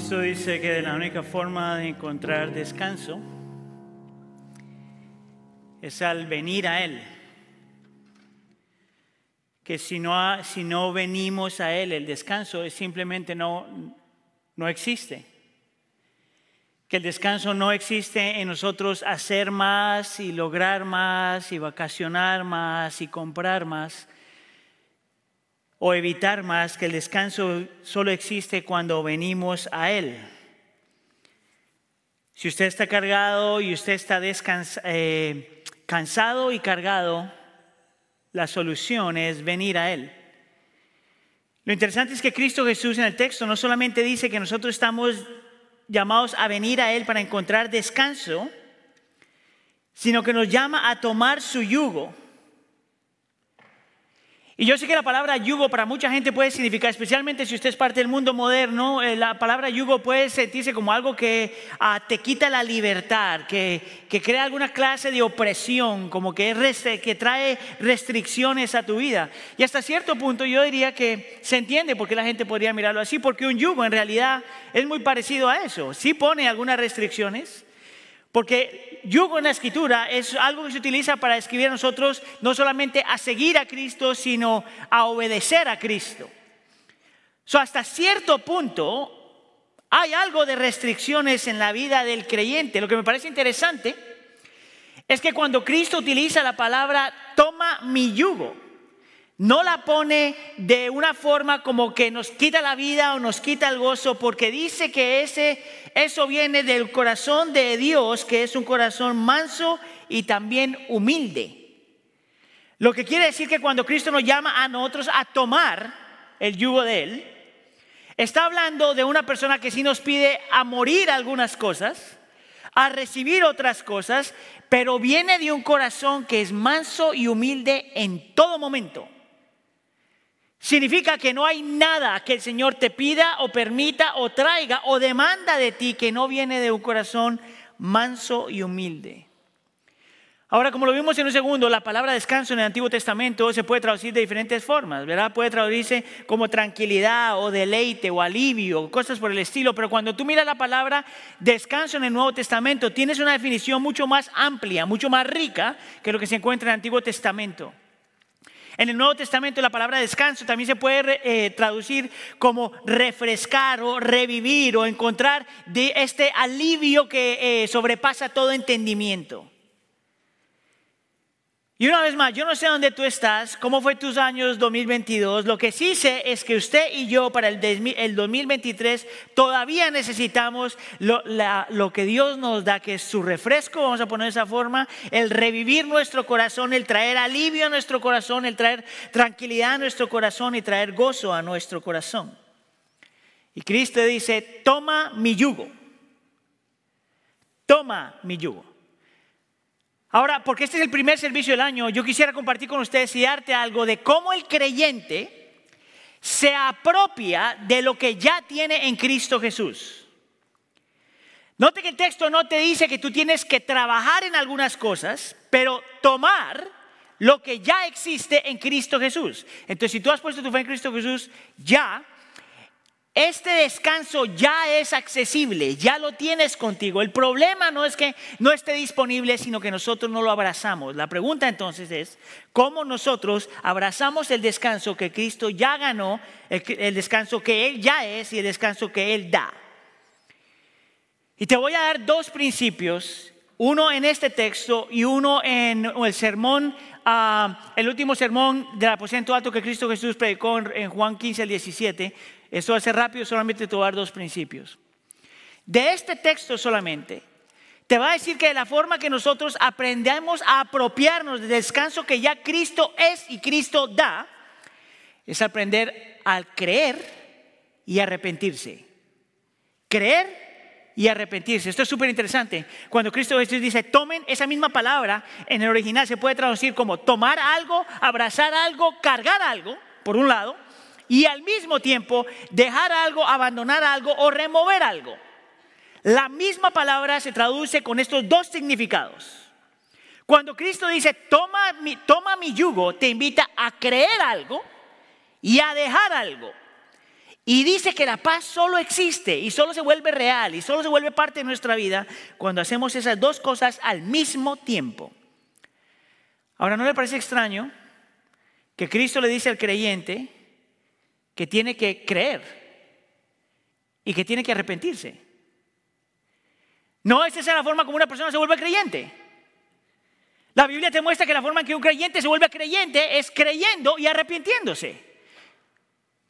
Cristo dice que la única forma de encontrar descanso es al venir a Él. Que si no, si no venimos a Él, el descanso simplemente no, no existe. Que el descanso no existe en nosotros hacer más y lograr más y vacacionar más y comprar más o evitar más, que el descanso solo existe cuando venimos a Él. Si usted está cargado y usted está eh, cansado y cargado, la solución es venir a Él. Lo interesante es que Cristo Jesús en el texto no solamente dice que nosotros estamos llamados a venir a Él para encontrar descanso, sino que nos llama a tomar su yugo. Y yo sé que la palabra yugo para mucha gente puede significar, especialmente si usted es parte del mundo moderno, eh, la palabra yugo puede sentirse como algo que ah, te quita la libertad, que, crea alguna clase de opresión, como que, es, que trae restricciones a tu vida. Y hasta cierto punto yo diría que se entiende por qué la gente podría mirarlo así, porque un yugo en realidad es muy parecido a eso. Sí pone algunas restricciones, porque yugo en la escritura es algo que se utiliza para describir a nosotros no solamente a seguir a Cristo, sino a obedecer a Cristo. So, hasta cierto punto hay algo de restricciones en la vida del creyente. Lo que me parece interesante es que cuando Cristo utiliza la palabra toma mi yugo, no la pone de una forma como que nos quita la vida o nos quita el gozo, porque dice que ese, eso viene del corazón de Dios, que es un corazón manso y también humilde. Lo que quiere decir que cuando Cristo nos llama a nosotros a tomar el yugo de Él, está hablando de una persona que sí nos pide a morir algunas cosas, a recibir otras cosas, pero viene de un corazón que es manso y humilde en todo momento. Significa que no hay nada que el Señor te pida o permita o traiga o demanda de ti que no viene de un corazón manso y humilde. Ahora, como lo vimos en un segundo, la palabra descanso en el Antiguo Testamento se puede traducir de diferentes formas, ¿verdad? Puede traducirse como tranquilidad o deleite o alivio, cosas por el estilo, pero cuando tú miras la palabra descanso en el Nuevo Testamento, tienes una definición mucho más amplia, mucho más rica que lo que se encuentra en el Antiguo Testamento. En el Nuevo Testamento la palabra descanso también se puede eh, traducir como refrescar o revivir o encontrar de este alivio que eh, sobrepasa todo entendimiento. Y una vez más, yo no sé dónde tú estás, cómo fue tus años 2022. Lo que sí sé es que usted y yo para el, 2023 todavía necesitamos lo, lo, que Dios nos da, que es su refresco, vamos a poner de esa forma, el revivir nuestro corazón, el traer alivio a nuestro corazón, el traer tranquilidad a nuestro corazón y traer gozo a nuestro corazón. Y Cristo dice, toma mi yugo, toma mi yugo. Ahora, porque este es el primer servicio del año, yo quisiera compartir con ustedes y darte algo de cómo el creyente se apropia de lo que ya tiene en Cristo Jesús. Note que el texto no te dice que tú tienes que trabajar en algunas cosas, pero tomar lo que ya existe en Cristo Jesús. Entonces, si tú has puesto tu fe en Cristo Jesús, ya este descanso ya es accesible, ya lo tienes contigo. El problema no es que no esté disponible, sino que nosotros no lo abrazamos. La pregunta entonces es, ¿cómo nosotros abrazamos el descanso que Cristo ya ganó, el, descanso que Él ya es y el descanso que Él da? Y te voy a dar dos principios, uno en este texto y uno en el sermón, ah, el último sermón del aposento alto que Cristo Jesús predicó en Juan 15 al 17 esto va a ser rápido, solamente te a dos principios. De este texto solamente, te va a decir que la forma que nosotros aprendemos a apropiarnos del descanso que ya Cristo es y Cristo da, es aprender al creer y arrepentirse. Creer y arrepentirse. Esto es súper interesante. Cuando Cristo Jesús dice, tomen esa misma palabra, en el original se puede traducir como tomar algo, abrazar algo, cargar algo, por un lado, y al mismo tiempo dejar algo, abandonar algo o remover algo. La misma palabra se traduce con estos dos significados. Cuando Cristo dice, toma mi, toma mi yugo, te invita a creer algo y a dejar algo. Y dice que la paz solo existe y solo se vuelve real y solo se vuelve parte de nuestra vida cuando hacemos esas dos cosas al mismo tiempo. Ahora, ¿no le parece extraño que Cristo le dice al creyente que tiene que creer y que tiene que arrepentirse? No, esa es la forma como una persona se vuelve creyente. La Biblia te muestra que la forma en que un creyente se vuelve creyente es creyendo y arrepintiéndose.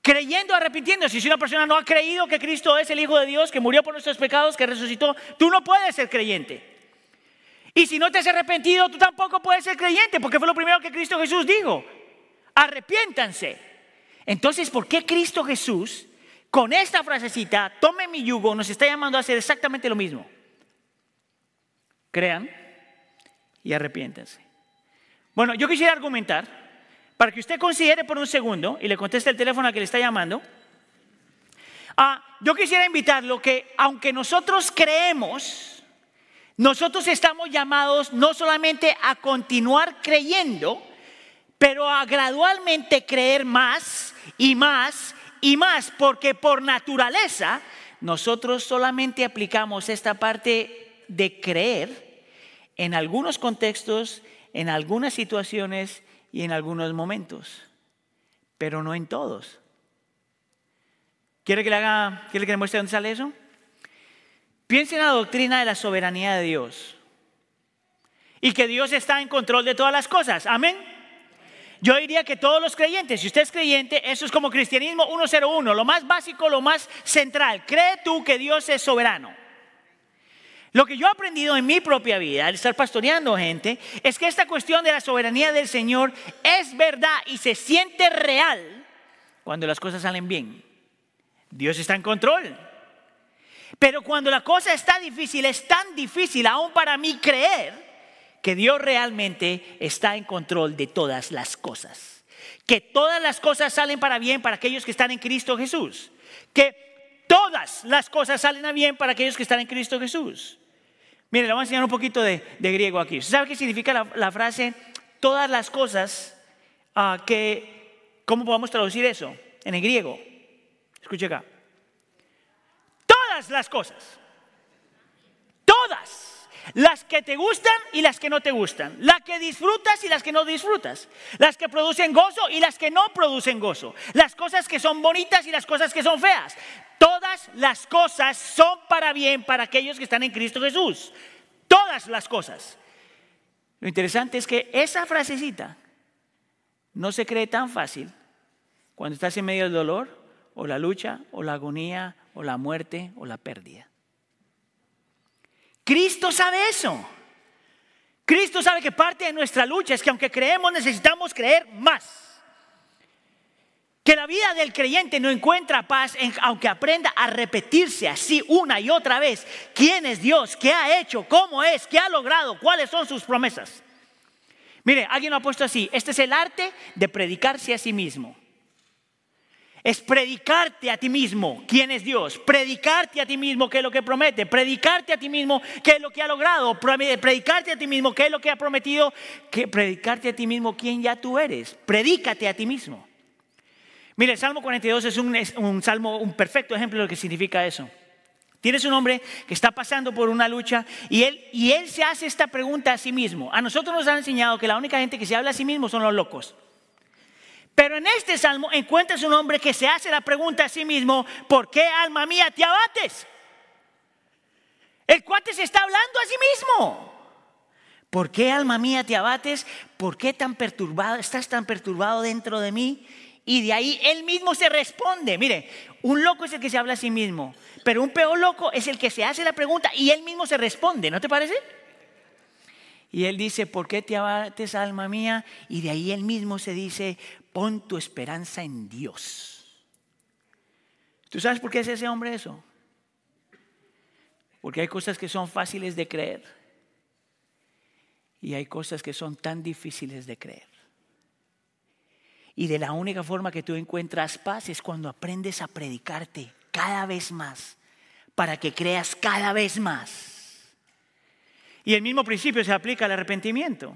Creyendo, arrepintiéndose. Si una persona no ha creído que Cristo es el Hijo de Dios, que murió por nuestros pecados, que resucitó, tú no puedes ser creyente. Y si no te has arrepentido, tú tampoco puedes ser creyente, porque fue lo primero que Cristo Jesús dijo. Arrepiéntanse. Entonces, ¿por qué Cristo Jesús, con esta frasecita, tome mi yugo, nos está llamando a hacer exactamente lo mismo? Crean y arrepiéntanse. Bueno, yo quisiera argumentar, para que usted considere por un segundo y le conteste el teléfono al que le está llamando, ah, yo quisiera invitarlo que aunque nosotros creemos, nosotros estamos llamados no solamente a continuar creyendo, pero a gradualmente creer más y más y más, porque por naturaleza nosotros solamente aplicamos esta parte de creer en algunos contextos, en algunas situaciones y en algunos momentos, pero no en todos. ¿Quiere que le haga, quiere que le muestre dónde sale eso? Piensa en la doctrina de la soberanía de Dios y que Dios está en control de todas las cosas. Amén. Yo diría que todos los creyentes, si usted es creyente, eso es como cristianismo 101, lo más básico, lo más central. Cree tú que Dios es soberano. Lo que yo he aprendido en mi propia vida, al estar pastoreando gente, es que esta cuestión de la soberanía del Señor es verdad y se siente real cuando las cosas salen bien. Dios está en control. Pero cuando la cosa está difícil, es tan difícil aún para mí creer que Dios realmente está en control de todas las cosas. Que todas las cosas salen para bien para aquellos que están en Cristo Jesús. Que todas las cosas salen a bien para aquellos que están en Cristo Jesús. Mire, le voy a enseñar un poquito de, griego aquí. ¿Sabe qué significa la, frase todas las cosas? Que, ¿Cómo podemos traducir eso en el griego? Escuche acá las cosas. Las que te gustan y las que no te gustan. Las que disfrutas y las que no disfrutas. Las que producen gozo y las que no producen gozo. Las cosas que son bonitas y las cosas que son feas. Todas las cosas son para bien para aquellos que están en Cristo Jesús. Todas las cosas. Lo interesante es que esa frasecita no se cree tan fácil cuando estás en medio del dolor o la lucha o la agonía o la muerte o la pérdida. Cristo sabe eso. Cristo sabe que parte de nuestra lucha es que aunque creemos necesitamos creer más. Que la vida del creyente no encuentra paz aunque aprenda a repetirse así una y otra vez. ¿Quién es Dios? ¿Qué ha hecho? ¿Cómo es? ¿Qué ha logrado? ¿Cuáles son sus promesas? Mire, alguien lo ha puesto así. Este es el arte de predicarse a sí mismo. Es predicarte a ti mismo quién es Dios, predicarte a ti mismo qué es lo que promete, predicarte a ti mismo qué es lo que ha logrado, predicarte a ti mismo qué es lo que ha prometido, que predicarte a ti mismo quién ya tú eres, predícate a ti mismo. Mire, el Salmo 42 es un, un salmo, un perfecto ejemplo de lo que significa eso. Tienes un hombre que está pasando por una lucha y él, y él se hace esta pregunta a sí mismo. A nosotros nos han enseñado que la única gente que se habla a sí mismo son los locos. Pero en este salmo encuentras un hombre que se hace la pregunta a sí mismo, ¿por qué alma mía te abates? El cuate se está hablando a sí mismo. ¿Por qué alma mía te abates? ¿Por qué tan perturbado, estás tan perturbado dentro de mí? Y de ahí él mismo se responde. Mire, un loco es el que se habla a sí mismo, pero un peor loco es el que se hace la pregunta y él mismo se responde, ¿no te parece? Y él dice, ¿por qué te abates, alma mía? Y de ahí él mismo se dice, pon tu esperanza en Dios. ¿Tú sabes por qué es ese hombre eso? Porque hay cosas que son fáciles de creer y hay cosas que son tan difíciles de creer. Y de la única forma que tú encuentras paz es cuando aprendes a predicarte cada vez más, para que creas cada vez más. Y el mismo principio se aplica al arrepentimiento.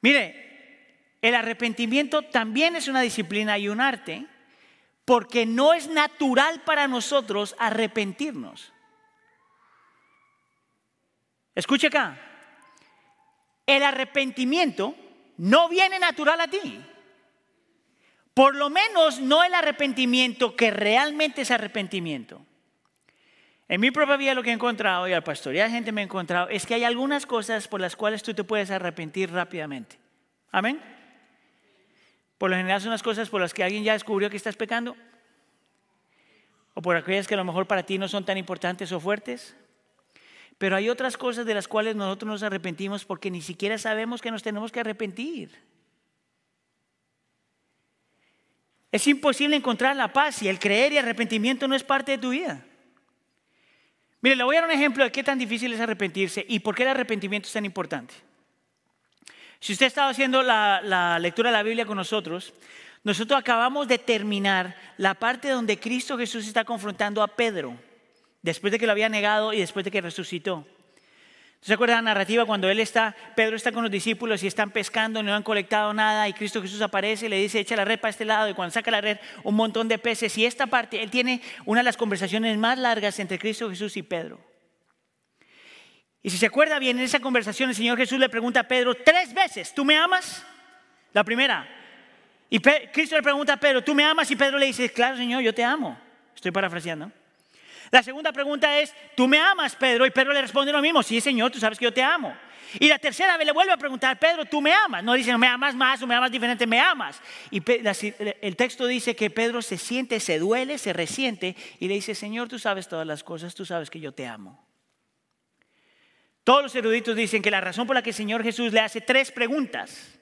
Mire, el arrepentimiento también es una disciplina y un arte, Porque no es natural para nosotros arrepentirnos. Escuche acá. El arrepentimiento no viene natural a ti. Por lo menos no el arrepentimiento que realmente es arrepentimiento. En mi propia vida lo que he encontrado, y al pastorear gente me he encontrado, es que hay algunas cosas por las cuales tú te puedes arrepentir rápidamente. Amén. Por lo general son las cosas por las que alguien ya descubrió que estás pecando. O por aquellas que a lo mejor para ti no son tan importantes o fuertes. Pero hay otras cosas de las cuales nosotros nos arrepentimos porque ni siquiera sabemos que nos tenemos que arrepentir. Es imposible encontrar la paz y el creer y arrepentimiento no es parte de tu vida. Mire, le voy a dar un ejemplo de qué tan difícil es arrepentirse y por qué el arrepentimiento es tan importante. Si usted estaba haciendo la, lectura de la Biblia con nosotros, nosotros acabamos de terminar la parte donde Cristo Jesús está confrontando a Pedro, después de que lo había negado y después de que resucitó. ¿Se acuerda la narrativa cuando él está, Pedro está con los discípulos y están pescando, no han colectado nada y Cristo Jesús aparece y le dice, echa la red para este lado y cuando saca la red un montón de peces y esta parte, él tiene una de las conversaciones más largas entre Cristo Jesús y Pedro. Y si se acuerda bien, en esa conversación el Señor Jesús le pregunta a Pedro tres veces, ¿tú me amas? La primera. Y Cristo le pregunta a Pedro, ¿tú me amas? Y Pedro le dice, claro Señor, yo te amo. Estoy parafraseando. La segunda pregunta es, ¿tú me amas, Pedro? Y Pedro le responde lo mismo, sí, Señor, tú sabes que yo te amo. Y la tercera vez le vuelve a preguntar, Pedro, ¿tú me amas? No dice, no me amas más o me amas diferente, me amas. Y el texto dice que Pedro se siente, se duele, se resiente y le dice, Señor, tú sabes todas las cosas, tú sabes que yo te amo. Todos los eruditos dicen que la razón por la que el Señor Jesús le hace tres preguntas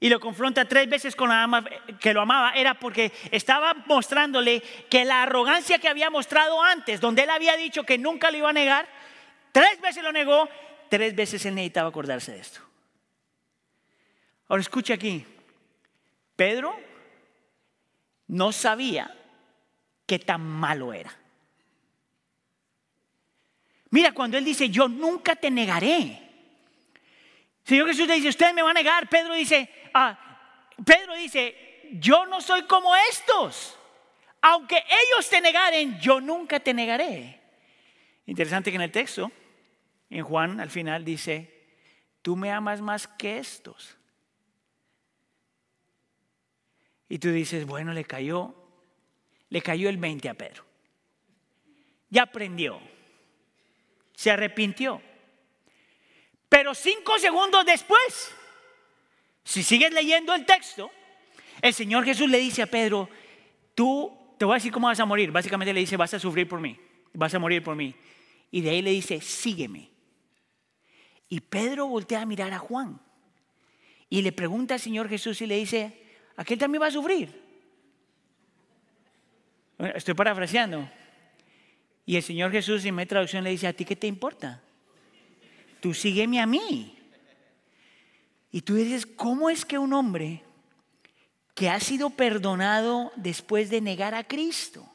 y lo confronta tres veces con la ama que lo amaba, era porque estaba mostrándole que la arrogancia que había mostrado antes, donde él había dicho que nunca lo iba a negar, tres veces lo negó, tres veces él necesitaba acordarse de esto. Ahora escucha aquí, Pedro no sabía qué tan malo era. Mira, cuando él dice, yo nunca te negaré. Señor Jesús le dice, usted me va a negar. Pedro dice, Ah, Pedro dice, yo no soy como estos. Aunque ellos te negaren, yo nunca te negaré. Interesante que en el texto, en Juan al final dice, tú me amas más que estos. Y tú dices, bueno, le cayó, le cayó el 20 a Pedro. Ya aprendió, se arrepintió. Pero cinco segundos después, si sigues leyendo el texto, el Señor Jesús le dice a Pedro, tú te voy a decir cómo vas a morir. Básicamente le dice, vas a sufrir por mí, vas a morir por mí. Y de ahí le dice, sígueme. Y Pedro voltea a mirar a Juan y le pregunta al Señor Jesús y le dice, ¿aquel también va a sufrir? estoy parafraseando. Y el Señor Jesús en mi traducción le dice, ¿a ti qué te importa? Tú sígueme a mí. Y tú dices, ¿cómo es que un hombre que ha sido perdonado después de negar a Cristo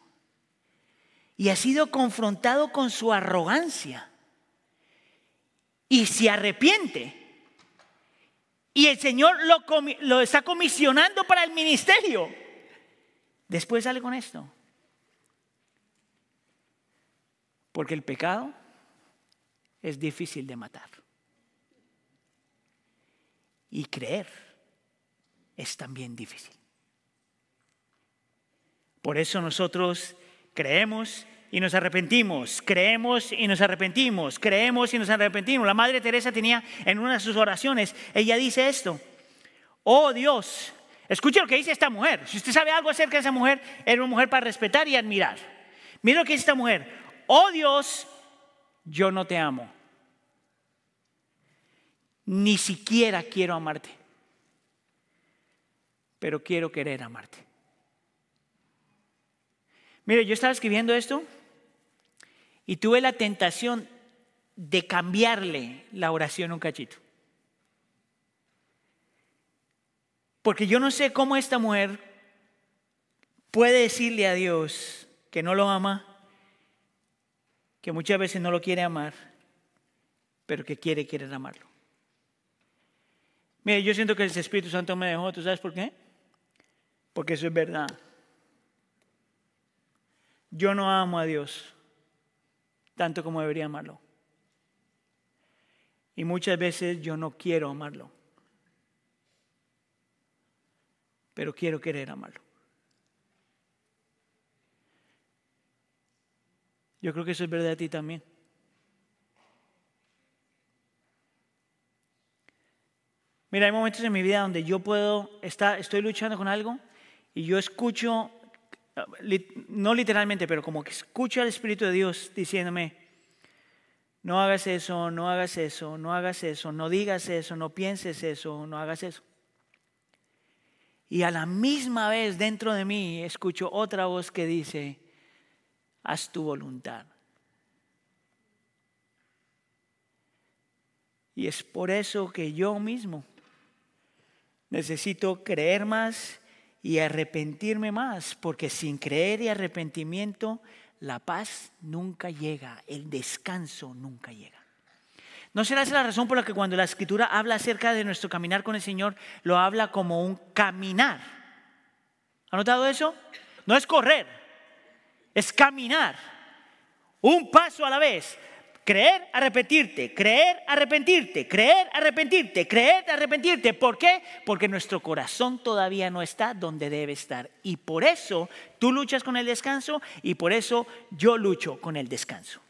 y ha sido confrontado con su arrogancia y se arrepiente y el Señor lo, lo está comisionando para el ministerio, después sale con esto? Porque el pecado es difícil de matar. Y creer es también difícil. Por eso nosotros creemos y nos arrepentimos, creemos y nos arrepentimos, creemos y nos arrepentimos. La Madre Teresa tenía en una de sus oraciones, ella dice esto, oh Dios, escuche lo que dice esta mujer, si usted sabe algo acerca de esa mujer, era una mujer para respetar y admirar. Mira lo que dice esta mujer, oh Dios, yo no te amo ni siquiera quiero amarte, pero quiero querer amarte. Mire, yo estaba escribiendo esto y tuve la tentación de cambiarle la oración un cachito. Porque yo no sé cómo esta mujer puede decirle a Dios que no lo ama, que muchas veces no lo quiere amar, pero que quiere querer amarlo. Mire, yo siento que el Espíritu Santo me dejó, ¿tú sabes por qué? Porque eso es verdad. yo no amo a Dios tanto como debería amarlo. Y muchas veces yo no quiero amarlo, pero quiero querer amarlo. Yo creo que eso es verdad de ti también. Mira, hay momentos en mi vida donde yo puedo, estar, estoy luchando con algo y yo escucho, no literalmente, pero como que escucho al Espíritu de Dios diciéndome, no hagas eso, no hagas eso, no hagas eso, no digas eso, no pienses eso, no hagas eso. Y a la misma vez dentro de mí escucho otra voz que dice, haz tu voluntad. Y es por eso que yo mismo necesito creer más y arrepentirme más, porque sin creer y arrepentimiento la paz nunca llega, el descanso nunca llega. ¿No será esa la razón por la que cuando la escritura habla acerca de nuestro caminar con el Señor, lo habla como un caminar? ¿Ha notado eso? No es correr, es caminar. Un paso a la vez. Creer, arrepentirte, creer, arrepentirte, creer, arrepentirte, creer, arrepentirte. ¿Por qué? Porque nuestro corazón todavía no está donde debe estar. Y por eso tú luchas con el descanso y por eso yo lucho con el descanso.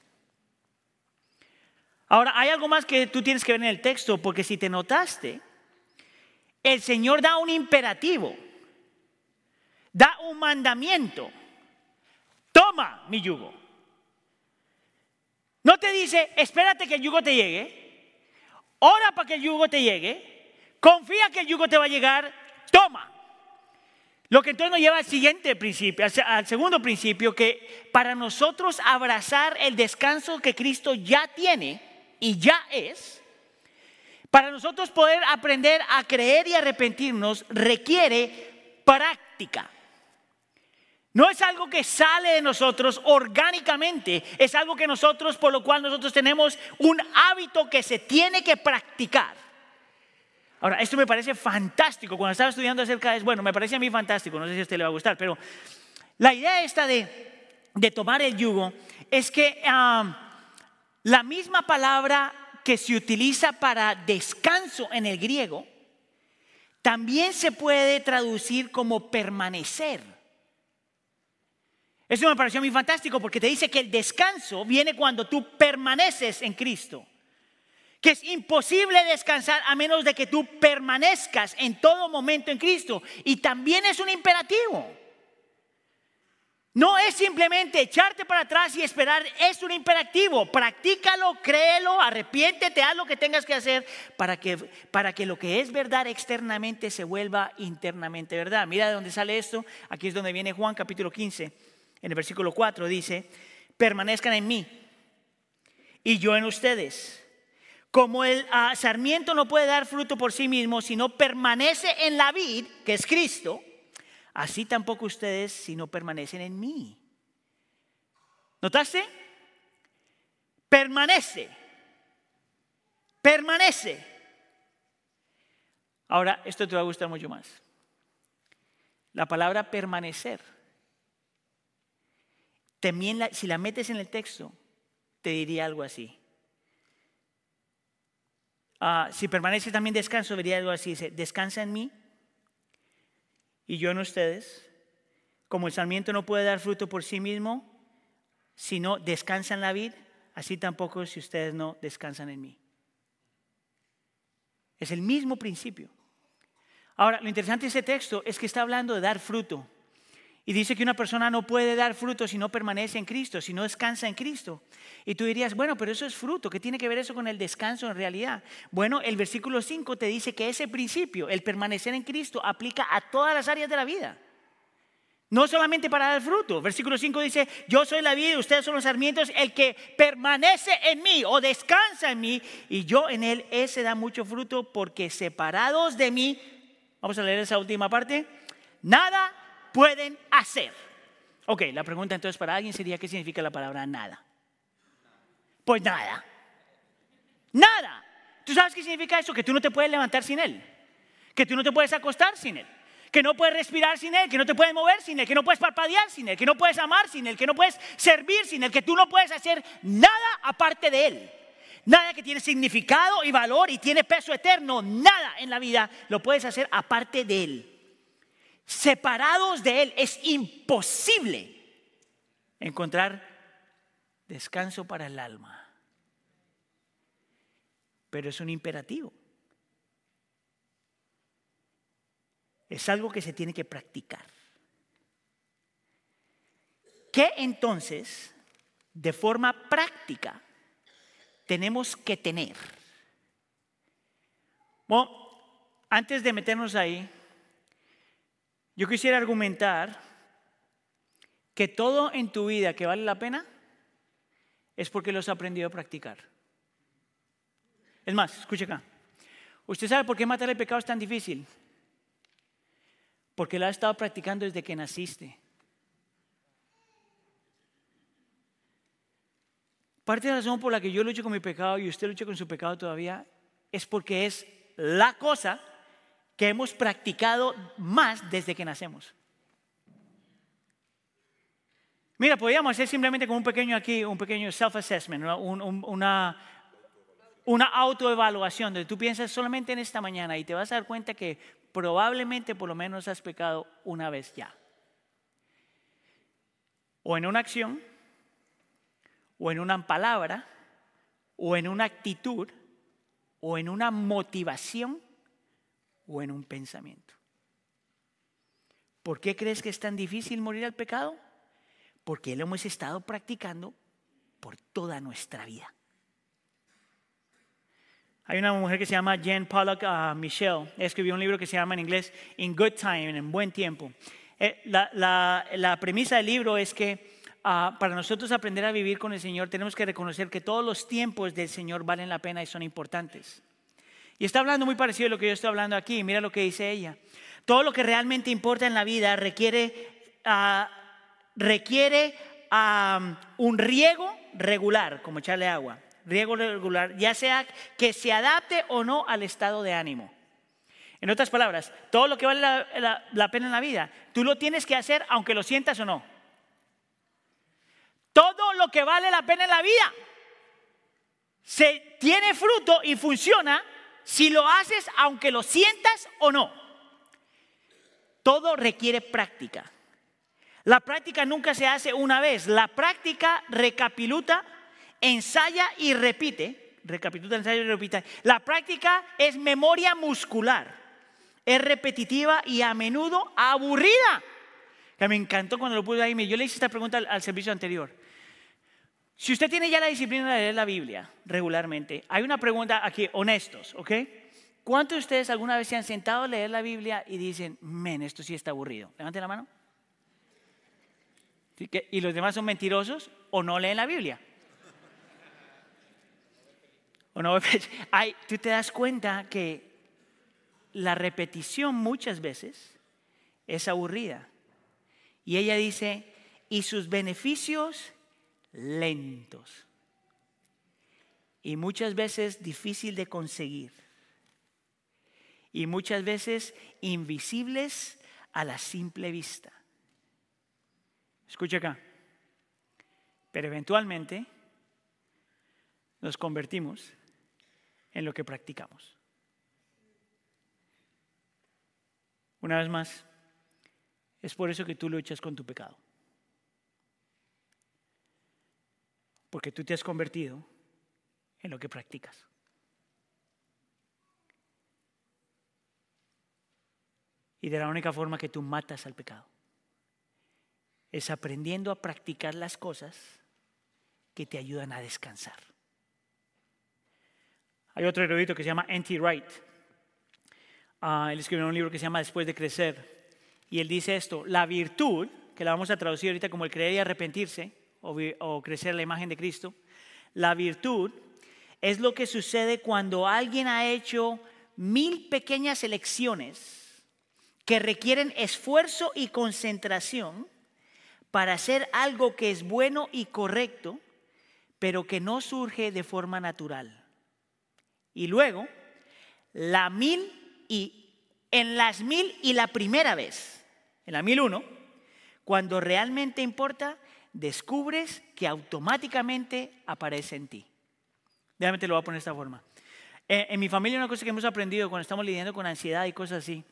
Ahora, hay algo más que tú tienes que ver en el texto, porque si te notaste, el Señor da un imperativo, da un mandamiento. Toma mi yugo. No te dice, espérate que el yugo te llegue, ora para que el yugo te llegue, confía que el yugo te va a llegar, toma. Lo que entonces nos lleva al siguiente principio, al segundo principio, que para nosotros abrazar el descanso que Cristo ya tiene y ya es, para nosotros poder aprender a creer y arrepentirnos requiere práctica. No es algo que sale de nosotros orgánicamente, es algo que nosotros, por lo cual nosotros tenemos un hábito que se tiene que practicar. Ahora, esto me parece fantástico. Cuando estaba estudiando acerca de eso, bueno, me parece a mí fantástico, no sé si a usted le va a gustar, pero la idea esta de, de tomar el yugo es que la misma palabra que se utiliza para descanso en el griego, también se puede traducir como permanecer. Eso me pareció muy fantástico porque te dice que el descanso viene cuando tú permaneces en Cristo. Que es imposible descansar a menos de que tú permanezcas en todo momento en Cristo. Y también es un imperativo. No es simplemente echarte para atrás y esperar, es un imperativo. Practícalo, créelo, arrepiéntete, haz lo que tengas que hacer para que, para que lo que es verdad externamente se vuelva internamente verdad. Mira de dónde sale esto. Aquí es donde viene Juan capítulo 15 en el versículo 4 dice, permanezcan en mí y yo en ustedes. Como el ah, sarmiento no puede dar fruto por sí mismo, sino permanece en la vid, que es Cristo, así tampoco ustedes si no permanecen en mí. ¿Notaste? Permanece. Permanece. Ahora, esto te va a gustar mucho más. La palabra permanecer también si la metes en el texto, te diría algo así. Ah, si permanece también descanso, vería algo así. Dice, descansa en mí y yo en ustedes. Como el sarmiento no puede dar fruto por sí mismo, si no descansa en la vid, así tampoco si ustedes no descansan en mí. Es el mismo principio. Ahora, lo interesante de ese texto es que está hablando de dar fruto. Y dice que una persona no puede dar fruto si no permanece en Cristo, si no descansa en Cristo. Y tú dirías, bueno, pero eso es fruto, ¿qué tiene que ver eso con el descanso en realidad? Bueno, el versículo 5 te dice que ese principio, el permanecer en Cristo, aplica a todas las áreas de la vida. No solamente para dar fruto. Versículo 5 dice, yo soy la vida y ustedes son los sarmientos, el que permanece en mí o descansa en mí y yo en él, ese da mucho fruto porque separados de mí, vamos a leer esa última parte, nada pueden hacer. Ok, la pregunta entonces para alguien sería, ¿qué significa la palabra nada? Pues nada. Nada. ¿Tú sabes qué significa eso? Que tú no te puedes levantar sin Él. Que tú no te puedes acostar sin Él. que no puedes respirar sin Él, que no te puedes mover sin Él, que no puedes parpadear sin Él, que no puedes amar sin Él, que no puedes servir sin Él, que tú no puedes hacer nada aparte de Él. Nada que tiene significado y valor y tiene peso eterno, nada en la vida lo puedes hacer aparte de Él. Separados de Él es imposible encontrar descanso para el alma. Pero es un imperativo. Es algo que se tiene que practicar. ¿Qué entonces, de forma práctica, tenemos que tener? Bueno, antes de meternos ahí, yo quisiera argumentar que todo en tu vida que vale la pena es porque lo has aprendido a practicar. Es más, escuche acá. ¿Usted sabe por qué matar el pecado es tan difícil? Porque lo has estado practicando desde que naciste. Parte de la razón por la que yo lucho con mi pecado y usted lucha con su pecado todavía es porque es la cosa que hemos practicado más desde que nacemos. Mira, podríamos hacer simplemente como un pequeño aquí, un pequeño self-assessment, una, una autoevaluación, donde tú piensas solamente en esta mañana y te vas a dar cuenta que probablemente por lo menos has pecado una vez ya. O en una acción, o en una palabra, o en una actitud, o en una motivación, o en un pensamiento. ¿Por qué crees que es tan difícil morir al pecado? porque lo hemos estado practicando por toda nuestra vida. Hay una mujer que se llama Jen Pollock uh, Michelle, escribió un libro que se llama en inglés In Good Time, en buen tiempo. Eh, la, premisa del libro es que uh, para nosotros aprender a vivir con el Señor tenemos que reconocer que todos los tiempos del Señor valen la pena y son importantes. Y está hablando muy parecido a lo que yo estoy hablando aquí. Mira lo que dice ella. Todo lo que realmente importa en la vida requiere uh, requiere un riego regular, como echarle agua, riego regular, ya sea que se adapte o no al estado de ánimo. En otras palabras, todo lo que vale la, pena en la vida, tú lo tienes que hacer aunque lo sientas o no. Todo lo que vale la pena en la vida se tiene fruto y funciona si lo haces aunque lo sientas o no. Todo requiere práctica. La práctica nunca se hace una vez. La práctica recapitula, ensaya y repite. Recapitula, ensaya y repite. La práctica es memoria muscular. Es repetitiva y a menudo aburrida. Que me encantó cuando lo pude ahí. Yo le hice esta pregunta al, servicio anterior. Si usted tiene ya la disciplina de leer la Biblia regularmente, hay una pregunta aquí, honestos, ¿ok? ¿Cuántos de ustedes alguna vez se han sentado a leer la Biblia y dicen, men, esto sí está aburrido? Levante la mano. ¿Y los demás son mentirosos o no leen la Biblia? ¿O no? tú te das cuenta que la repetición muchas veces es aburrida. Y ella dice, y sus beneficios lentos. Y muchas veces difícil de conseguir. Y muchas veces invisibles a la simple vista. Escucha acá. Pero eventualmente nos convertimos en lo que practicamos. Una vez más, es por eso que tú luchas con tu pecado. Porque tú te has convertido en lo que practicas. Y de la única forma que tú matas al pecado es aprendiendo a practicar las cosas que te ayudan a descansar. Hay otro erudito que se llama N.T. Wright. Ah, él escribió un libro que se llama Después de crecer. Y él dice esto, la virtud, que la vamos a traducir ahorita como el creer y arrepentirse, o, crecer la imagen de Cristo, la virtud es lo que sucede cuando alguien ha hecho mil pequeñas elecciones que requieren esfuerzo y concentración para hacer algo que es bueno y correcto, pero que no surge de forma natural. Y luego, la mil y en las mil y la primera vez, en la mil uno, cuando realmente importa, descubres que automáticamente aparece en ti. Déjame te lo voy a poner de esta forma. Eh, en mi familia una cosa que hemos aprendido cuando estamos lidiando con ansiedad y cosas así,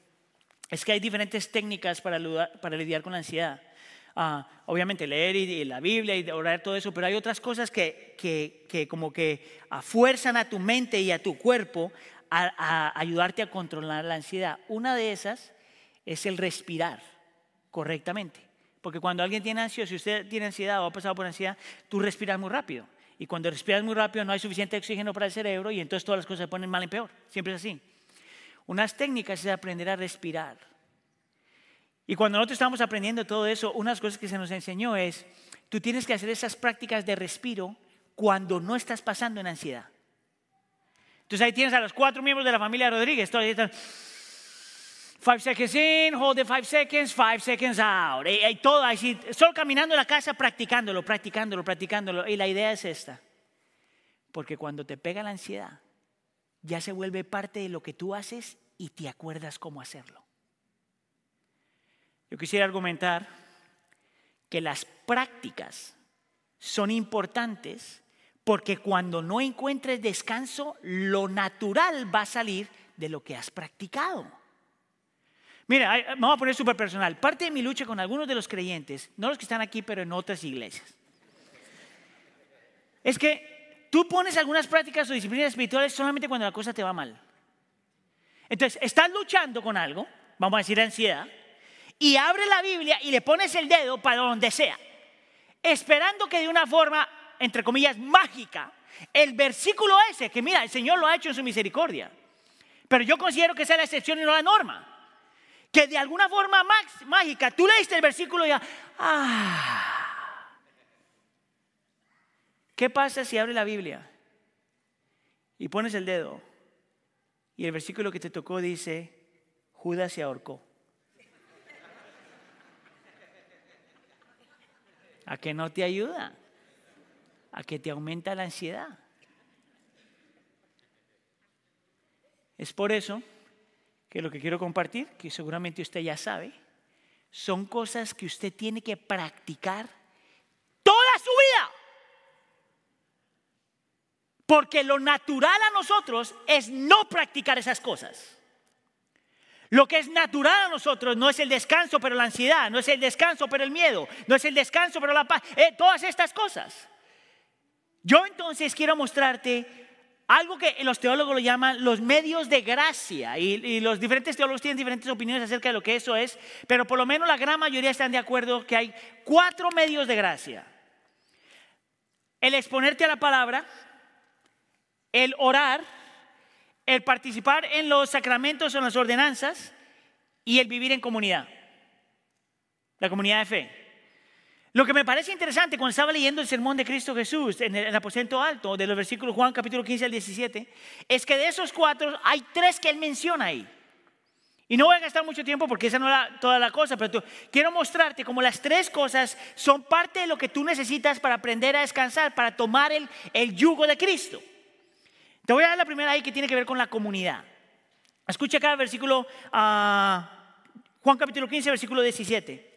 es que hay diferentes técnicas para, para lidiar con la ansiedad. Ah, obviamente leer y, la Biblia y orar todo eso, pero hay otras cosas que, que, como que fuerzan a tu mente y a tu cuerpo a, ayudarte a controlar la ansiedad. Una de esas es el respirar correctamente. Porque cuando alguien tiene ansiedad, si usted tiene ansiedad o ha pasado por ansiedad, tú respiras muy rápido. Y cuando respiras muy rápido no hay suficiente oxígeno para el cerebro y entonces todas las cosas se ponen mal y peor. Siempre es así. Unas técnicas es aprender a respirar. Y cuando nosotros estamos aprendiendo todo eso, unas cosas que se nos enseñó es, tú tienes que hacer esas prácticas de respiro cuando no estás pasando en ansiedad. Entonces ahí tienes a los cuatro miembros de la familia Rodríguez, todos están, five seconds in, hold it five seconds, five seconds out. Y, todo así, solo caminando en la casa, practicándolo, practicándolo, practicándolo. Y la idea es esta, porque cuando te pega la ansiedad, ya se vuelve parte de lo que tú haces y te acuerdas cómo hacerlo. Yo quisiera argumentar que las prácticas son importantes porque cuando no encuentres descanso, lo natural va a salir de lo que has practicado. Mira, vamos a poner súper personal. Parte de mi lucha con algunos de los creyentes, no los que están aquí, pero en otras iglesias, es que tú pones algunas prácticas o disciplinas espirituales solamente cuando la cosa te va mal. Entonces, estás luchando con algo, vamos a decir ansiedad, y abre la Biblia y le pones el dedo para donde sea, esperando que de una forma, entre comillas, mágica, el versículo ese, que mira, el Señor lo ha hecho en su misericordia, pero yo considero que esa es la excepción y no la norma, que de alguna forma mágica, tú leíste el versículo y ya, ah, ¿qué pasa si abre la Biblia y pones el dedo y el versículo que te tocó dice, Judas se ahorcó? a que no te ayuda, a que te aumenta la ansiedad. Es por eso que lo que quiero compartir, que seguramente usted ya sabe, son cosas que usted tiene que practicar toda su vida. Porque lo natural a nosotros es no practicar esas cosas. Lo que es natural a nosotros no es el descanso, pero la ansiedad, no es el descanso, pero el miedo, no es el descanso, pero la paz, eh, todas estas cosas. Yo entonces quiero mostrarte algo que los teólogos lo llaman los medios de gracia y, los diferentes teólogos tienen diferentes opiniones acerca de lo que eso es, pero por lo menos la gran mayoría están de acuerdo que hay cuatro medios de gracia. El exponerte a la palabra, el orar, el participar en los sacramentos o en las ordenanzas y el vivir en comunidad, la comunidad de fe. Lo que me parece interesante cuando estaba leyendo el sermón de Cristo Jesús en el, aposento alto de los versículos Juan capítulo 15 al 17, es que de esos cuatro hay tres que él menciona ahí. Y no voy a gastar mucho tiempo porque esa no era toda la cosa, pero quiero mostrarte cómo las tres cosas son parte de lo que tú necesitas para aprender a descansar, para tomar el, el yugo de Cristo. Te voy a dar la primera ahí que tiene que ver con la comunidad. Escucha acá el versículo, ah, Juan capítulo 15, versículo 17.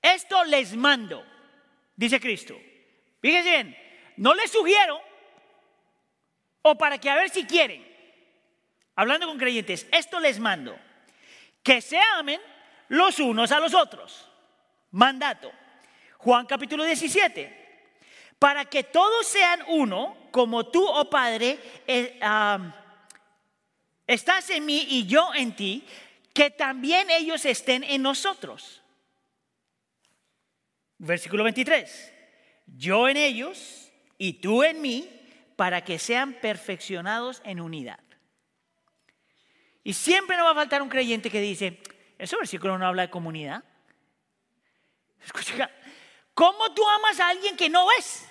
Esto les mando, dice Cristo. Fíjense bien, no les sugiero, o para que a ver si quieren, hablando con creyentes, esto les mando, que se amen los unos a los otros. Mandato. Juan capítulo 17 para que todos sean uno, como tú, oh Padre, eh, estás en mí y yo en ti, que también ellos estén en nosotros. Versículo 23. Yo en ellos y tú en mí, para que sean perfeccionados en unidad. Y siempre no va a faltar un creyente que dice, ese versículo no habla de comunidad. Escucha, ¿cómo tú amas a alguien que no ves?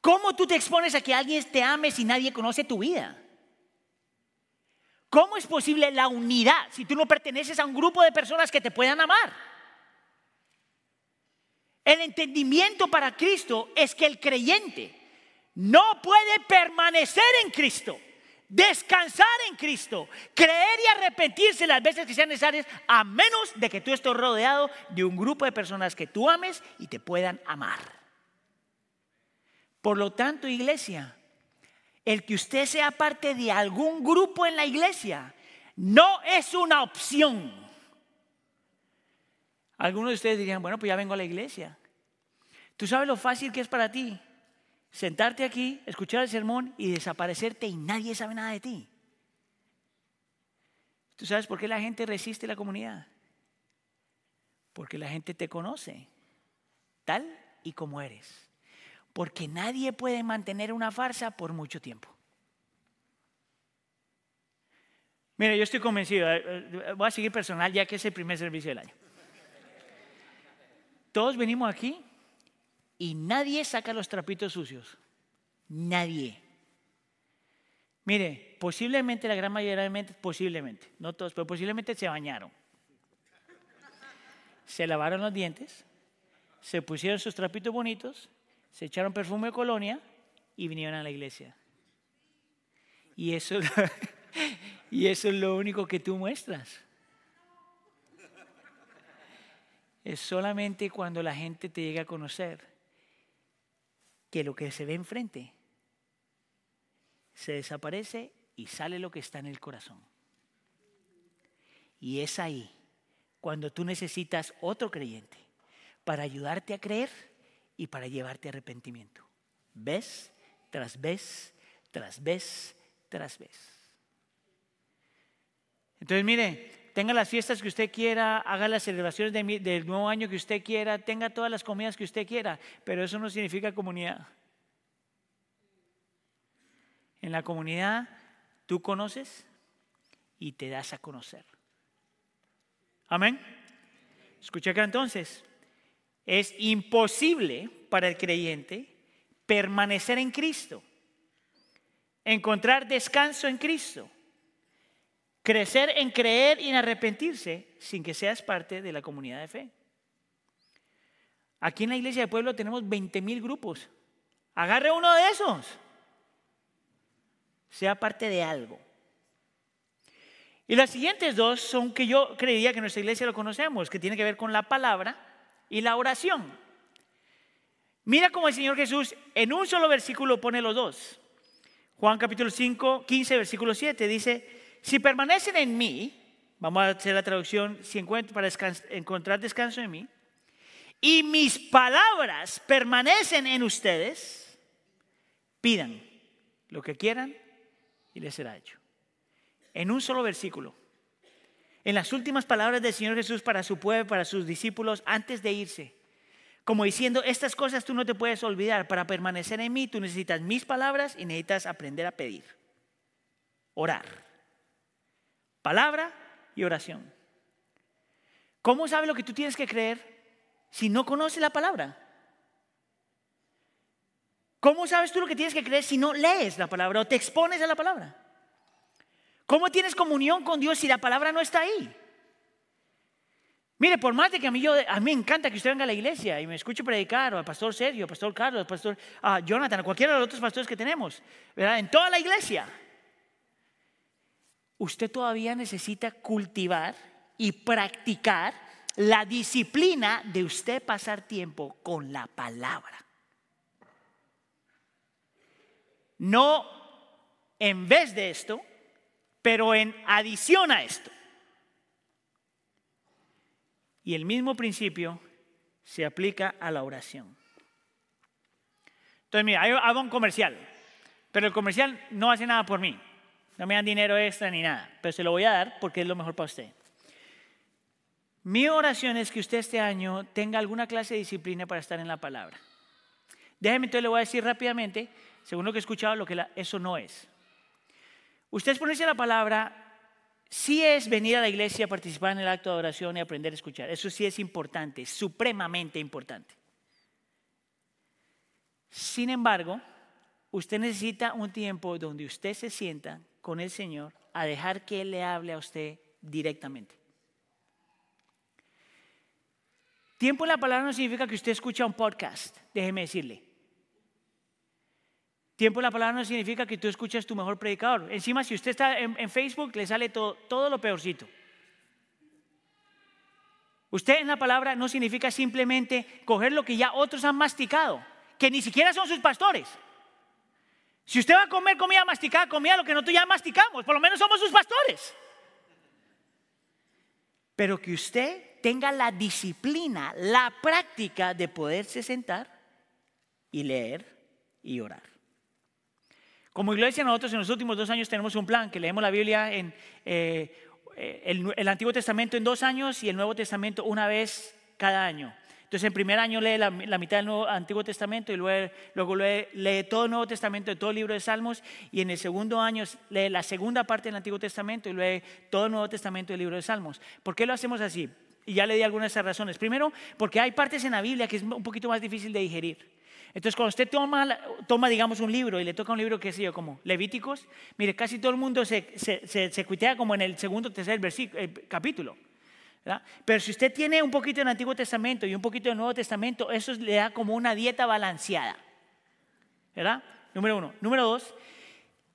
¿Cómo tú te expones a que alguien te ame si nadie conoce tu vida? ¿Cómo es posible la unidad si tú no perteneces a un grupo de personas que te puedan amar? El entendimiento para Cristo es que el creyente no puede permanecer en Cristo, descansar en Cristo, creer y arrepentirse las veces que sean necesarias, a menos de que tú estés rodeado de un grupo de personas que tú ames y te puedan amar. Por lo tanto, iglesia, el que usted sea parte de algún grupo en la iglesia no es una opción. Algunos de ustedes dirían, bueno, pues ya vengo a la iglesia. ¿Tú sabes lo fácil que es para ti sentarte aquí, escuchar el sermón y desaparecerte y nadie sabe nada de ti. ¿Tú sabes por qué la gente resiste la comunidad? Porque la gente te conoce tal y como eres. Porque nadie puede mantener una farsa por mucho tiempo. Mira, yo estoy convencido, eh, eh, voy a seguir personal ya que es el primer servicio del año. Todos venimos aquí y nadie saca los trapitos sucios. Nadie. Mire, posiblemente la gran mayoría de posiblemente, no todos, pero posiblemente se bañaron. Se lavaron los dientes, se pusieron sus trapitos bonitos, se echaron perfume de colonia y vinieron a la iglesia. Y eso, y eso es lo único que tú muestras. Es solamente cuando la gente te llega a conocer que lo que se ve enfrente se desaparece y sale lo que está en el corazón. Y es ahí cuando tú necesitas otro creyente para ayudarte a creer y para llevarte arrepentimiento. Ves tras vez, tras vez, tras vez. Entonces, mire, tenga las fiestas que usted quiera, haga las celebraciones del nuevo año que usted quiera, tenga todas las comidas que usted quiera, pero eso no significa comunidad. En la comunidad tú conoces y te das a conocer. Amén. Escucha acá entonces. Es imposible para el creyente permanecer en Cristo, encontrar descanso en Cristo crecer en creer y en arrepentirse sin que seas parte de la comunidad de fe. Aquí en la iglesia de pueblo tenemos 20 mil grupos. Agarre uno de esos. Sea parte de algo. Y las siguientes dos son que yo creía que nuestra iglesia lo conocemos, que tiene que ver con la palabra y la oración. Mira cómo el Señor Jesús en un solo versículo pone los dos. Juan capítulo 5, 15, versículo 7 dice, si permanecen en mí, vamos a hacer la traducción si para encontrar descanso en mí, y mis palabras permanecen en ustedes, pidan lo que quieran y les será hecho. En un solo versículo. En las últimas palabras del Señor Jesús para su pueblo, para sus discípulos, antes de irse. Como diciendo, estas cosas tú no te puedes olvidar. Para permanecer en mí, tú necesitas mis palabras y necesitas aprender a pedir. Orar. Palabra y oración. ¿Cómo sabes lo que tú tienes que creer si no conoces la palabra? ¿Cómo sabes tú lo que tienes que creer si no lees la palabra o te expones a la palabra? ¿Cómo tienes comunión con Dios si la palabra no está ahí? Mire, por más de que a mí, yo, a mí me encanta que usted venga a la iglesia y me escuche predicar, o al pastor Sergio, al pastor Carlos, al pastor ah, Jonathan, a cualquiera de los otros pastores que tenemos, ¿verdad? En toda la iglesia usted todavía necesita cultivar y practicar la disciplina de usted pasar tiempo con la palabra. No en vez de esto, pero en adición a esto. Y el mismo principio se aplica a la oración. Entonces, mira, hago un comercial, pero el comercial no hace nada por mí. No me dan dinero extra ni nada, pero se lo voy a dar porque es lo mejor para usted. Mi oración es que usted este año tenga alguna clase de disciplina para estar en la palabra. Déjeme entonces le voy a decir rápidamente, según lo que he escuchado, lo que eso no es. Usted ponerse a la palabra sí es venir a la iglesia, participar en el acto de oración y aprender a escuchar. Eso sí es importante, supremamente importante. Sin embargo, usted necesita un tiempo donde usted se sienta con el Señor a dejar que Él le hable a usted directamente. Tiempo en la palabra no significa que usted escucha un podcast, déjeme decirle. Tiempo en la palabra no significa que tú escuchas tu mejor predicador. Encima, si usted está en, Facebook, le sale todo, todo lo peorcito. Usted en la palabra no significa simplemente coger lo que ya otros han masticado, que ni siquiera son sus pastores. Si usted va a comer comida masticada, comida lo que nosotros ya masticamos, por lo menos somos sus pastores. Pero que usted tenga la disciplina, la práctica de poderse sentar y leer y orar. Como iglesia nosotros en los últimos dos años tenemos un plan que leemos la Biblia en eh, el, Antiguo Testamento en dos años y el Nuevo Testamento una vez cada año. Entonces, en primer año lee la, mitad del Nuevo, Antiguo Testamento y luego, luego lee, lee, todo el Nuevo Testamento, todo el libro de Salmos, y en el segundo año lee la segunda parte del Antiguo Testamento y lee todo el Nuevo Testamento del libro de Salmos. ¿Por qué lo hacemos así? Y ya le di algunas de esas razones. Primero, porque hay partes en la Biblia que es un poquito más difícil de digerir. Entonces, cuando usted toma, toma, digamos, un libro y le toca un libro, qué sé yo, como Levíticos, mire, casi todo el mundo se, se, se, cuitea como en el segundo o tercer versículo, eh, capítulo. Pero si usted tiene un poquito del Antiguo Testamento y un poquito del Nuevo Testamento, eso le da como una dieta balanceada. ¿Verdad? Número uno. Número dos,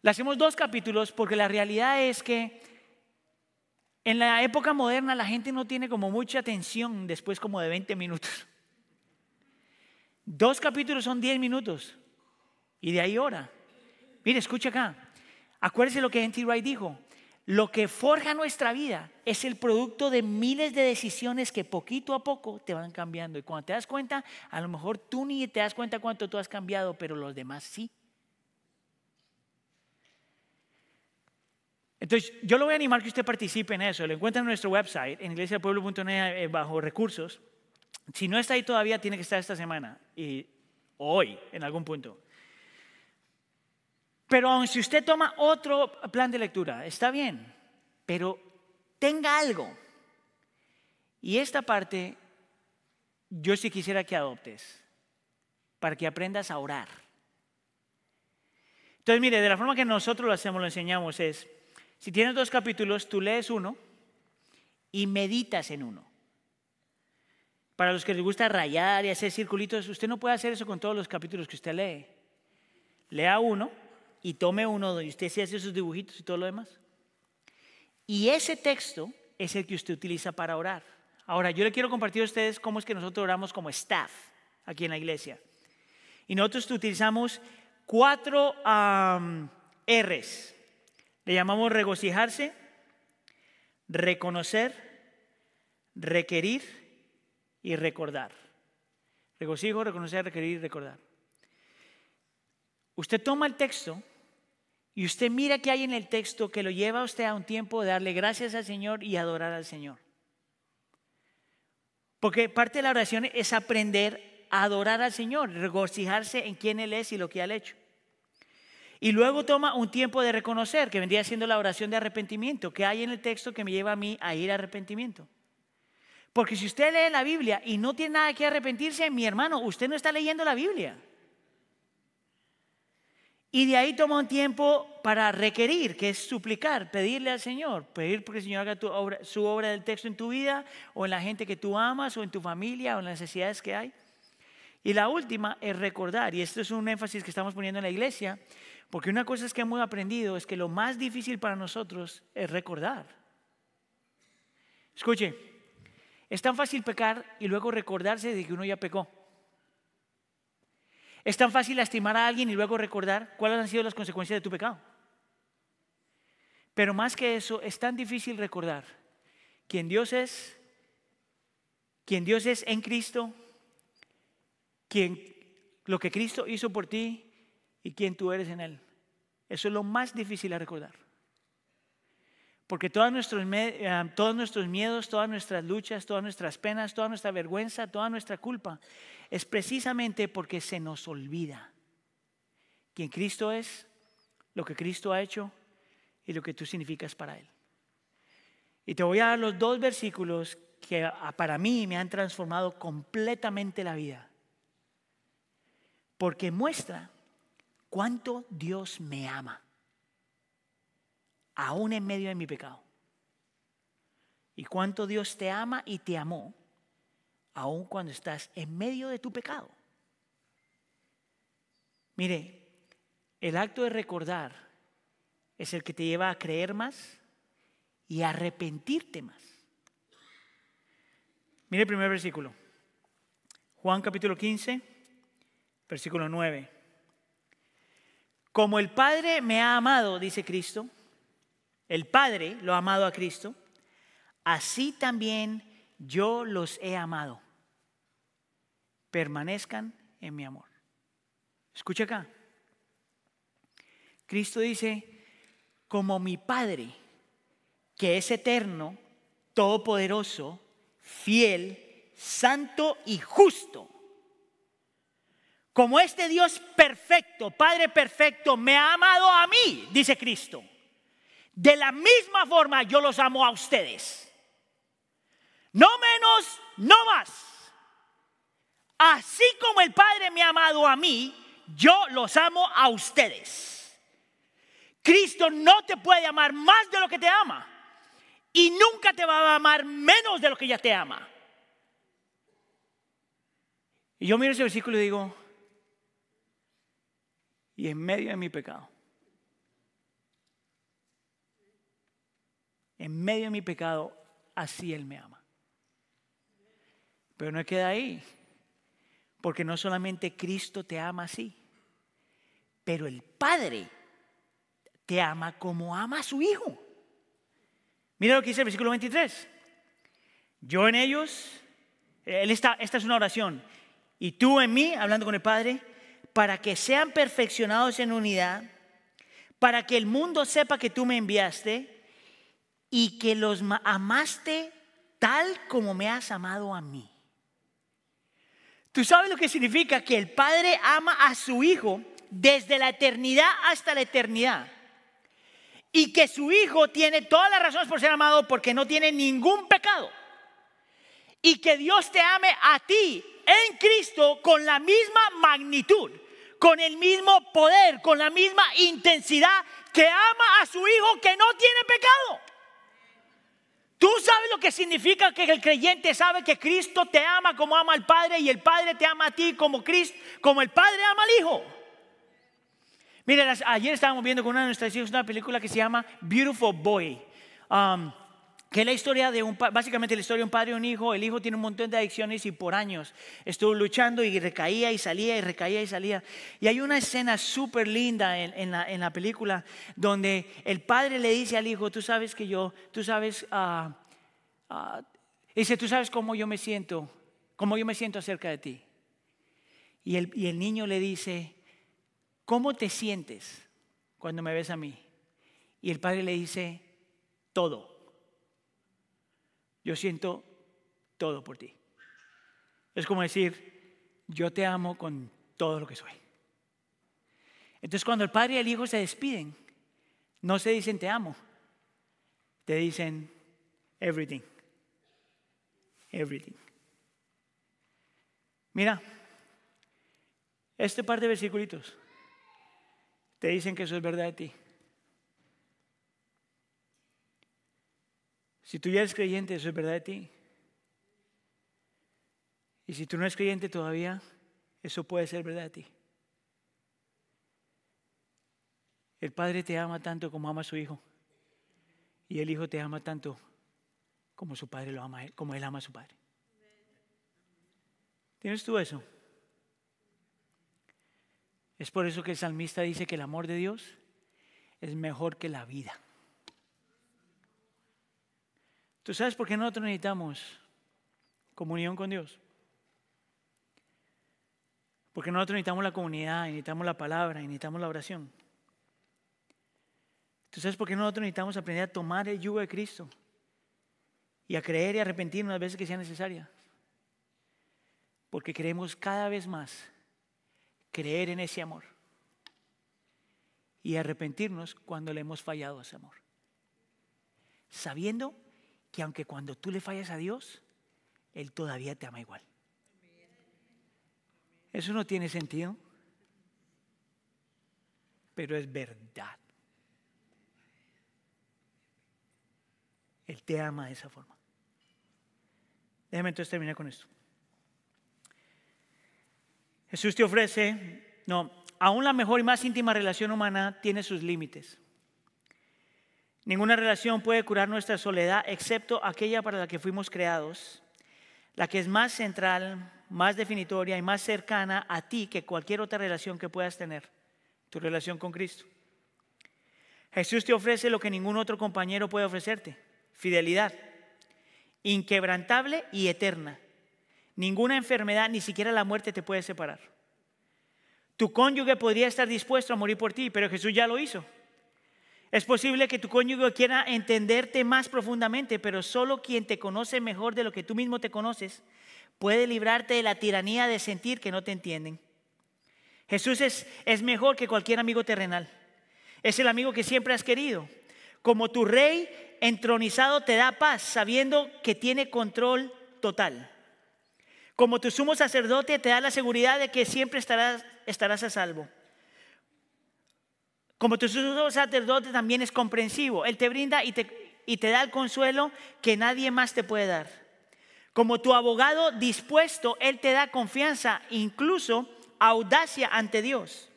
le hacemos dos capítulos porque la realidad es que en la época moderna la gente no tiene como mucha atención después como de 20 minutos. Dos capítulos son 10 minutos y de ahí hora. Mire, escucha acá. Acuérdese lo que N.T. Wright dijo. Lo que forja nuestra vida es el producto de miles de decisiones que poquito a poco te van cambiando. Y cuando te das cuenta, a lo mejor tú ni te das cuenta cuánto tú has cambiado, pero los demás sí. Entonces, yo lo voy a animar que usted participe en eso. Lo encuentra en nuestro website, en iglesiapueblo.net, eh, bajo recursos. Si no está ahí todavía, tiene que estar esta semana y hoy, en algún punto. Pero aun si usted toma otro plan de lectura, está bien, pero tenga algo. Y esta parte yo sí quisiera que adoptes, para que aprendas a orar. Entonces, mire, de la forma que nosotros lo hacemos, lo enseñamos es, si tienes dos capítulos, tú lees uno y meditas en uno. Para los que les gusta rayar y hacer circulitos, usted no puede hacer eso con todos los capítulos que usted lee. Lea uno y tome uno donde usted se hace sus dibujitos y todo lo demás. Y ese texto es el que usted utiliza para orar. Ahora, yo le quiero compartir a ustedes cómo es que nosotros oramos como staff aquí en la iglesia. Y nosotros utilizamos cuatro R's. Le llamamos regocijarse, reconocer, requerir y recordar. Regocijo, reconocer, requerir y recordar. Usted toma el texto y usted mira qué hay en el texto que lo lleva a usted a un tiempo de darle gracias al Señor y adorar al Señor. Porque parte de la oración es aprender a adorar al Señor, regocijarse en quién Él es y lo que ha hecho. Y luego toma un tiempo de reconocer, que vendría siendo la oración de arrepentimiento, que hay en el texto que me lleva a mí a ir a arrepentimiento. Porque si usted lee la Biblia y no tiene nada que arrepentirse, mi hermano, usted no está leyendo la Biblia. Y de ahí toma un tiempo para requerir, que es suplicar, pedirle al Señor, pedir porque el Señor haga su obra del texto en tu vida, o en la gente que tú amas, o en tu familia, o en las necesidades que hay. Y la última es recordar, y esto es un énfasis que estamos poniendo en la iglesia, porque una cosa es que hemos aprendido es que lo más difícil para nosotros es recordar. Escuche, es tan fácil pecar y luego recordarse de que uno ya pecó. Es tan fácil lastimar a alguien y luego recordar cuáles han sido las consecuencias de tu pecado. Pero más que eso, es tan difícil recordar quién Dios es, quién Dios es en Cristo, quién, lo que Cristo hizo por ti y quién tú eres en Él. Eso es lo más difícil de recordar. Porque todos nuestros, eh, todos nuestros miedos, todas nuestras luchas, todas nuestras penas, toda nuestra vergüenza, toda nuestra culpa, es precisamente porque se nos olvida quién Cristo es, lo que Cristo ha hecho y lo que tú significas para Él. Y te voy a dar los dos versículos que ah, para mí me han transformado completamente la vida. Porque muestra cuánto Dios me ama aún en medio de mi pecado. Y cuánto Dios te ama y te amó, aún cuando estás en medio de tu pecado. Mire, El acto de recordar es el que te lleva a creer más y a arrepentirte más. Mire el primer versículo. Juan capítulo 15, versículo 9. Como el Padre me ha amado, dice Cristo, el Padre lo ha amado a Cristo, así también yo los he amado. Permanezcan en mi amor. Escucha acá. Cristo dice, como mi Padre, que es eterno, todopoderoso, fiel, santo y justo, como este Dios perfecto, Padre perfecto, me ha amado a mí, dice Cristo. De la misma forma yo los amo a ustedes. No menos, no más. Así como el Padre me ha amado a mí, yo los amo a ustedes. Cristo no te puede amar más de lo que te ama. Y nunca te va a amar menos de lo que ya te ama. Y yo miro ese versículo y digo, y en medio de mi pecado, en medio de mi pecado, así Él me ama. Pero no queda ahí. Porque no solamente Cristo te ama así, pero el Padre te ama como ama a su Hijo. Mira lo que dice el versículo 23. Yo en ellos, él está, esta es una oración, y tú en mí, hablando con el Padre, para que sean perfeccionados en unidad, para que el mundo sepa que tú me enviaste y que los amaste tal como me has amado a mí. ¿Tú sabes lo que significa que el Padre ama a su Hijo desde la eternidad hasta la eternidad? Y que su Hijo tiene todas las razones por ser amado porque no tiene ningún pecado. Y que Dios te ame a ti en Cristo con la misma magnitud, con el mismo poder, con la misma intensidad que ama a su Hijo que no tiene pecado. Tú sabes lo que significa que el creyente sabe que Cristo te ama como ama al Padre y el Padre te ama a ti como Cristo, como el Padre ama al Hijo. Mire, ayer estábamos viendo con una de nuestras hijas una película que se llama Beautiful Boy. Um, que es la historia de un, básicamente la historia de un padre y un hijo. El hijo tiene un montón de adicciones y por años estuvo luchando y recaía y salía y recaía y salía. Y hay una escena súper linda en, la, película donde el padre le dice al hijo, tú sabes que yo, tú sabes, uh, dice, tú sabes cómo yo me siento, cómo yo me siento acerca de ti. Y el, y el niño le dice, ¿cómo te sientes cuando me ves a mí? Y el padre le dice, todo yo siento todo por ti. Es como decir, yo te amo con todo lo que soy. Entonces cuando el padre y el hijo se despiden, no se dicen te amo, te dicen everything. Everything. Mira, este par de versículos te dicen que eso es verdad de ti. Si tú ya eres creyente, eso es verdad de ti. Y si tú no eres creyente todavía, eso puede ser verdad de ti. El Padre te ama tanto como ama a su Hijo. Y el Hijo te ama tanto como su Padre lo ama, como Él ama a su Padre. ¿Tienes tú eso? Es por eso que el salmista dice que el amor de Dios es mejor que la vida. ¿Tú sabes por qué nosotros necesitamos comunión con Dios? Porque nosotros necesitamos la comunidad, necesitamos la palabra, necesitamos la oración. ¿Tú sabes por qué nosotros necesitamos aprender a tomar el yugo de Cristo? Y a creer y arrepentirnos las veces que sea necesaria. Porque queremos cada vez más creer en ese amor. Y arrepentirnos cuando le hemos fallado a ese amor. Sabiendo que aunque cuando tú le fallas a Dios, Él todavía te ama igual. Eso no tiene sentido, pero es verdad. Él te ama de esa forma. Déjame entonces terminar con esto. Jesús te ofrece No, aún la mejor y más íntima relación humana tiene sus límites. Ninguna relación puede curar nuestra soledad excepto aquella para la que fuimos creados, la que es más central, más definitoria y más cercana a ti que cualquier otra relación que puedas tener, tu relación con Cristo. Jesús te ofrece lo que ningún otro compañero puede ofrecerte, fidelidad, inquebrantable y eterna. Ninguna enfermedad, ni siquiera la muerte te puede separar. Tu cónyuge podría estar dispuesto a morir por ti, pero Jesús ya lo hizo. Es posible que tu cónyuge quiera entenderte más profundamente, pero solo quien te conoce mejor de lo que tú mismo te conoces puede librarte de la tiranía de sentir que no te entienden. Jesús es, es mejor que cualquier amigo terrenal. Es el amigo que siempre has querido. Como tu rey entronizado te da paz, sabiendo que tiene control total. Como tu sumo sacerdote te da la seguridad de que siempre estarás, estarás a salvo. Como tu sumo sacerdote también es comprensivo. Él te brinda y te, da el consuelo que nadie más te puede dar. Como tu abogado dispuesto, Él te da confianza, incluso audacia ante Dios.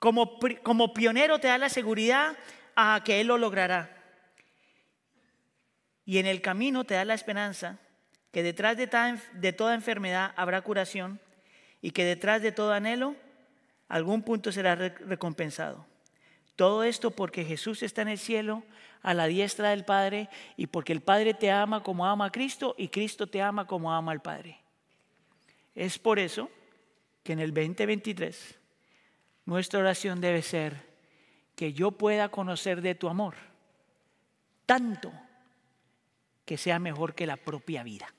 Como, como pionero te da la seguridad a que Él lo logrará. Y en el camino te da la esperanza que detrás de, de toda enfermedad habrá curación y que detrás de todo anhelo algún punto será recompensado. Todo esto porque Jesús está en el cielo a la diestra del Padre y porque el Padre te ama como ama a Cristo y Cristo te ama como ama al Padre. Es por eso que en el 2023 nuestra oración debe ser que yo pueda conocer de tu amor tanto que sea mejor que la propia vida.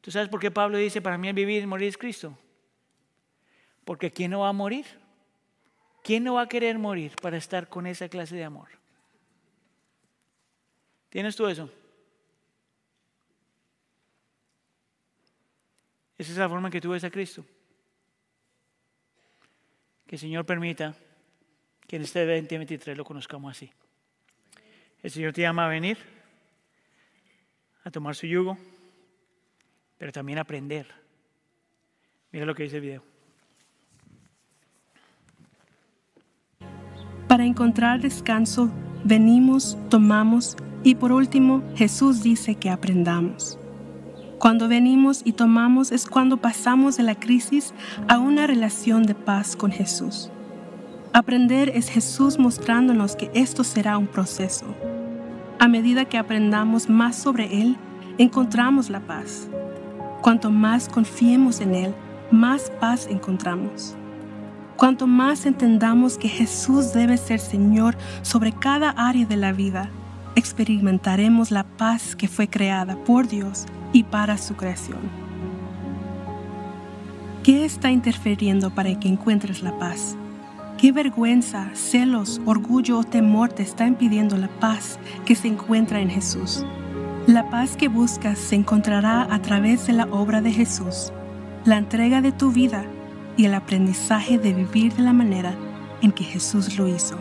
¿Tú sabes por qué Pablo dice, para mí el vivir y morir es Cristo? Porque ¿quién no va a morir? ¿Quién no va a querer morir para estar con esa clase de amor? ¿Tienes tú eso? Esa es la forma en que tú ves a Cristo. Que el Señor permita que en este 2023 lo conozcamos así. El Señor te llama a venir, a tomar su yugo, pero también a aprender. Mira lo que dice el video. Encontrar descanso, venimos, tomamos y por último Jesús dice que aprendamos. Cuando venimos y tomamos es cuando pasamos de la crisis a una relación de paz con Jesús. Aprender es Jesús mostrándonos que esto será un proceso. A medida que aprendamos más sobre Él, encontramos la paz. Cuanto más confiemos en Él, más paz encontramos. Cuanto más entendamos que Jesús debe ser Señor sobre cada área de la vida, experimentaremos la paz que fue creada por Dios y para su creación. ¿Qué está interfiriendo para que encuentres la paz? ¿Qué vergüenza, celos, orgullo o temor te está impidiendo la paz que se encuentra en Jesús? La paz que buscas se encontrará a través de la obra de Jesús, la entrega de tu vida y el aprendizaje de vivir de la manera en que Jesús lo hizo.